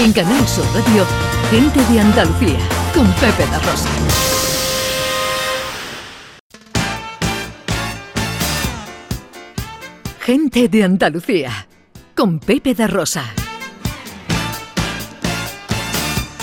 En Canal Sur Radio, Gente de Andalucía, con Pepe La Rosa. Gente de Andalucía, con Pepe da Rosa.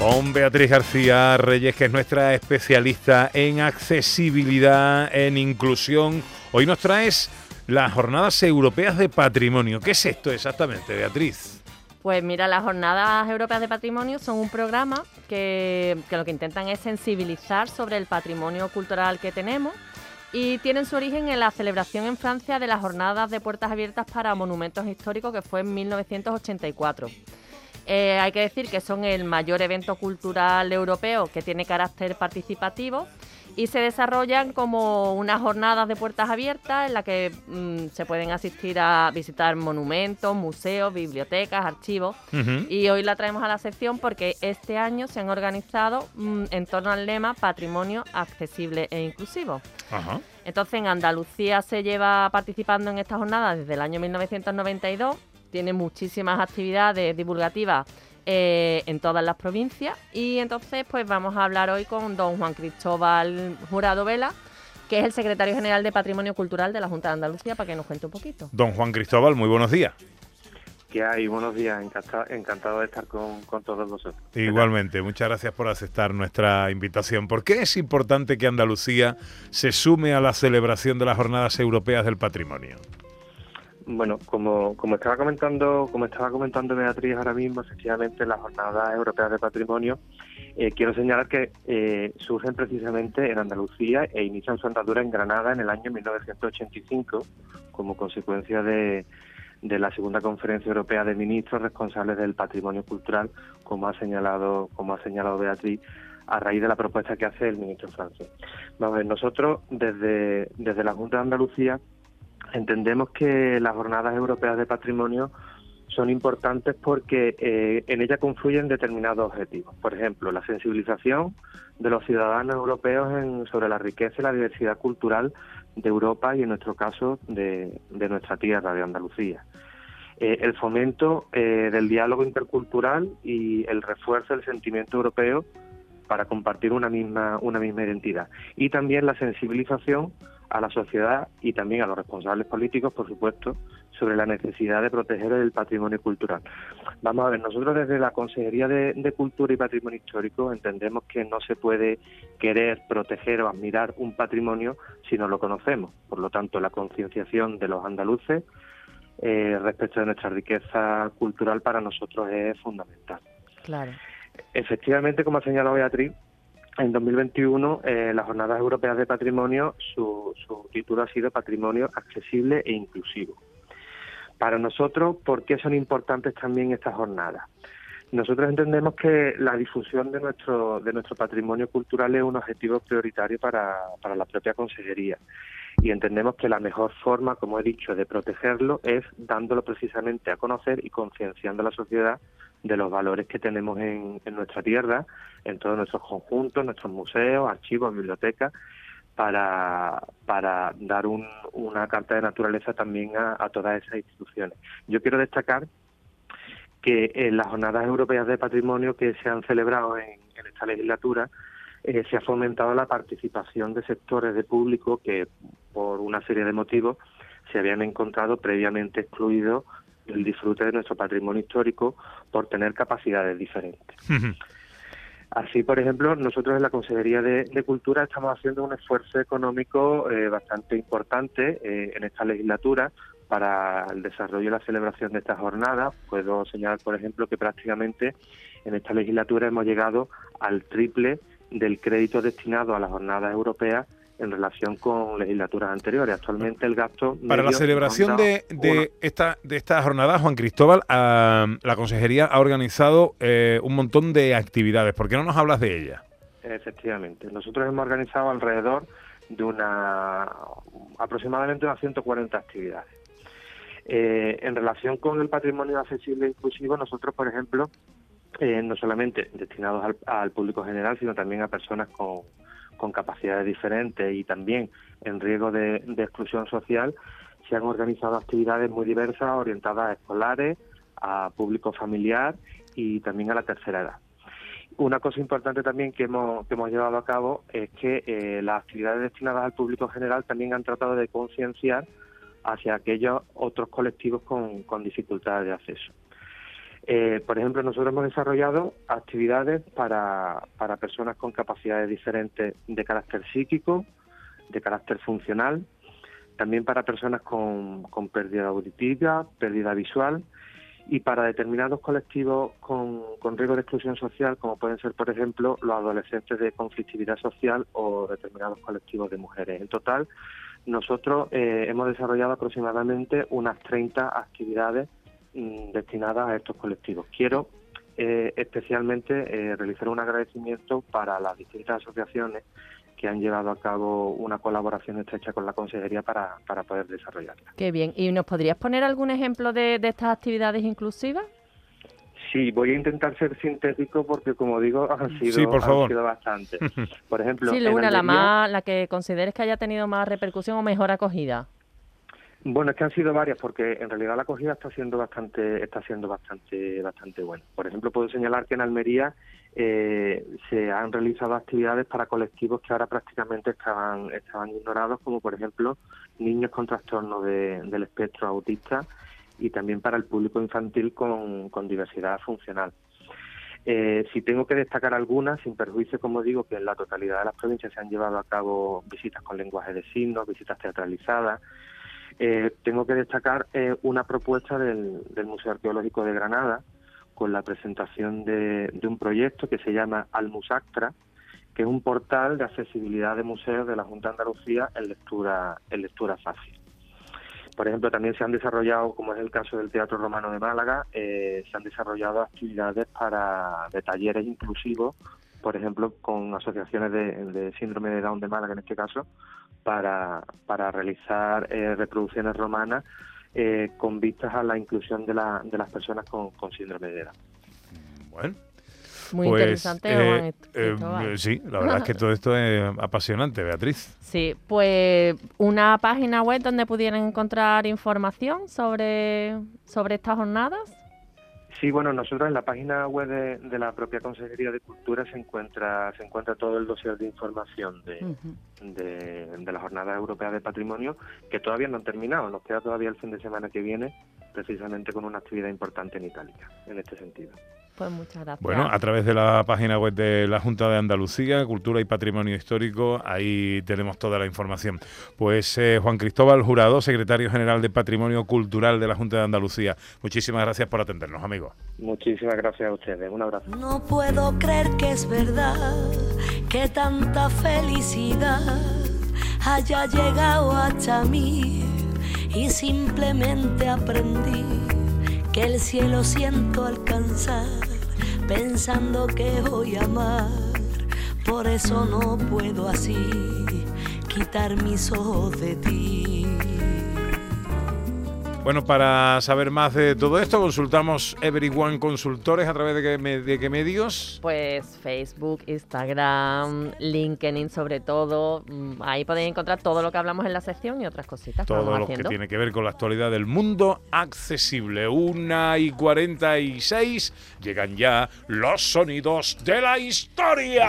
Con Beatriz García Reyes, que es nuestra especialista en accesibilidad, en inclusión. Hoy nos traes las Jornadas Europeas de Patrimonio. ¿Qué es esto exactamente, Beatriz? Pues mira, las Jornadas Europeas de Patrimonio son un programa que, lo que intentan es sensibilizar sobre el patrimonio cultural que tenemos y tienen su origen en la celebración en Francia de las Jornadas de Puertas Abiertas para Monumentos Históricos que fue en 1984. Eh, hay que decir que son el mayor evento cultural europeo que tiene carácter participativo y se desarrollan como unas jornadas de puertas abiertas en las que mm, se pueden asistir a visitar monumentos, museos, bibliotecas, archivos. Y hoy la traemos a la sección porque este año se han organizado mm, en torno al lema Patrimonio accesible e inclusivo. Entonces en Andalucía se lleva participando en estas jornadas desde el año 1992 tiene muchísimas actividades divulgativas eh, en todas las provincias y entonces pues vamos a hablar hoy con don Juan Cristóbal Jurado Vela que es el secretario general de Patrimonio Cultural de la Junta de Andalucía, para que nos cuente un poquito. Don Juan Cristóbal, muy buenos días. ¿Qué hay? Buenos días, encantado, de estar con, con todos vosotros. Igualmente, muchas gracias por aceptar nuestra invitación. ¿Por qué es importante que Andalucía se sume a la celebración de las Jornadas Europeas del Patrimonio? Bueno, como, como estaba comentando, como estaba comentando Beatriz ahora mismo, efectivamente las jornadas europeas de patrimonio, eh, quiero señalar que eh, surgen precisamente en Andalucía e inician su andadura en Granada en el año 1985, como consecuencia de, de la segunda conferencia europea de ministros responsables del patrimonio cultural, como ha señalado, como ha señalado Beatriz, a raíz de la propuesta que hace el ministro francés. Vamos a ver, nosotros desde, desde la Junta de Andalucía entendemos que las jornadas europeas de patrimonio son importantes porque eh, en ellas confluyen determinados objetivos. Por ejemplo, la sensibilización de los ciudadanos europeos sobre la riqueza y la diversidad cultural de Europa y, en nuestro caso, de, nuestra tierra, de Andalucía. Eh, el fomento eh, del diálogo intercultural y el refuerzo del sentimiento europeo para compartir una misma, una misma identidad. Y también la sensibilización a la sociedad y también a los responsables políticos, por supuesto, sobre la necesidad de proteger el patrimonio cultural. Vamos a ver, nosotros desde la Consejería de, Cultura y Patrimonio Histórico entendemos que no se puede querer proteger o admirar un patrimonio si no lo conocemos. Por lo tanto, la concienciación de los andaluces eh, respecto de nuestra riqueza cultural para nosotros es fundamental. Claro. Efectivamente, como ha señalado Beatriz, en 2021, eh, las Jornadas Europeas de Patrimonio, su, título ha sido Patrimonio Accesible e Inclusivo. Para nosotros, ¿por qué son importantes también estas jornadas? Nosotros entendemos que la difusión de nuestro, de nuestro patrimonio cultural es un objetivo prioritario para, para la propia Consejería y entendemos que la mejor forma, como he dicho, de protegerlo es dándolo precisamente a conocer y concienciando a la sociedad de los valores que tenemos en, nuestra tierra, en todos nuestros conjuntos, nuestros museos, archivos, bibliotecas, para, para dar una carta de naturaleza también a, todas esas instituciones. Yo quiero destacar que en las jornadas europeas de patrimonio que se han celebrado en, esta legislatura, eh, se ha fomentado la participación de sectores de público que, por una serie de motivos, se habían encontrado previamente excluidos el disfrute de nuestro patrimonio histórico por tener capacidades diferentes. Así, por ejemplo, nosotros en la Consejería de, Cultura estamos haciendo un esfuerzo económico eh, bastante importante eh, en esta legislatura para el desarrollo y la celebración de estas jornadas. Puedo señalar, por ejemplo, que prácticamente en esta legislatura hemos llegado al triple del crédito destinado a las jornadas europeas en relación con legislaturas anteriores. Actualmente el gasto... Para la celebración de, de, esta, de esta jornada, Juan Cristóbal, la Consejería ha organizado eh, un montón de actividades. ¿Por qué no nos hablas de ellas? Efectivamente. Nosotros hemos organizado alrededor de una aproximadamente unas 140 actividades. Eh, en relación con el patrimonio accesible e inclusivo, nosotros, por ejemplo, eh, no solamente destinados al público general, sino también a personas con, con capacidades diferentes y también en riesgo de, exclusión social, se han organizado actividades muy diversas orientadas a escolares, a público familiar y también a la tercera edad. Una cosa importante también que hemos, que hemos llevado a cabo es que eh, las actividades destinadas al público general también han tratado de concienciar hacia aquellos otros colectivos con, con dificultades de acceso. Eh, por ejemplo, nosotros hemos desarrollado actividades para, para personas con capacidades diferentes de carácter psíquico, de carácter funcional, también para personas con, con pérdida auditiva, pérdida visual y para determinados colectivos con, con, riesgo de exclusión social, como pueden ser, por ejemplo, los adolescentes de conflictividad social o determinados colectivos de mujeres. En total, nosotros eh, hemos desarrollado aproximadamente unas 30 actividades mm, destinadas a estos colectivos. Quiero eh, especialmente eh, realizar un agradecimiento para las distintas asociaciones que han llevado a cabo una colaboración estrecha con la Consejería para, para poder desarrollarla. Qué bien. ¿Y nos podrías poner algún ejemplo de, de estas actividades inclusivas? Sí, voy a intentar ser sintético porque, como digo, han sido, Han sido bastante. Por ejemplo, sí, Luna, la, más, la que consideres que haya tenido más repercusión o mejor acogida. Bueno, es que han sido varias porque en realidad la acogida está siendo bastante está siendo bastante bastante buena. Por ejemplo, puedo señalar que en Almería eh, se han realizado actividades para colectivos que ahora prácticamente estaban estaban ignorados, como por ejemplo niños con trastorno del espectro autista y también para el público infantil con, con diversidad funcional. Eh, si tengo que destacar algunas, sin perjuicio, como digo, que en la totalidad de las provincias se han llevado a cabo visitas con lenguaje de signos, visitas teatralizadas, eh, tengo que destacar eh, una propuesta del, Museo Arqueológico de Granada con la presentación de, un proyecto que se llama Almusactra, que es un portal de accesibilidad de museos de la Junta de Andalucía en lectura, en lectura fácil. Por ejemplo, también se han desarrollado, como es el caso del Teatro Romano de Málaga, eh, se han desarrollado actividades para de talleres inclusivos, por ejemplo, con asociaciones de, síndrome de Down de Málaga, en este caso, para, para realizar eh, reproducciones romanas eh, con vistas a la inclusión de, la, de las personas con, con síndrome de Down. Bueno, muy pues, interesante, eh, eh, sí, la verdad es que todo esto es apasionante, Beatriz. Sí, pues una página web donde pudieran encontrar información sobre, sobre estas jornadas. Sí, bueno, nosotros en la página web de, la propia Consejería de Cultura se encuentra se encuentra todo el dossier de información de, de, de la Jornada Europea de Patrimonio, que todavía no han terminado, nos queda todavía el fin de semana que viene, precisamente con una actividad importante en Italia, en este sentido. Pues muchas gracias. Bueno, a través de la página web de la Junta de Andalucía, Cultura y Patrimonio Histórico, ahí tenemos toda la información. Pues eh, Juan Cristóbal Jurado, secretario general de Patrimonio Cultural de la Junta de Andalucía, muchísimas gracias por atendernos, amigos. Muchísimas gracias a ustedes. Un abrazo. No puedo creer que es verdad que tanta felicidad haya llegado hasta mí y simplemente aprendí que el cielo siento alcanzar pensando que voy a amar. Por eso no puedo así quitar mis ojos de ti. Bueno, para saber más de todo esto, consultamos Everyone Consultores a través de qué, medios. Pues Facebook, Instagram, LinkedIn sobre todo. Mm, ahí podéis encontrar todo lo que hablamos en la sección y otras cositas. Todo lo que tiene que ver con la actualidad del mundo accesible. Una y 46 llegan ya los sonidos de la historia.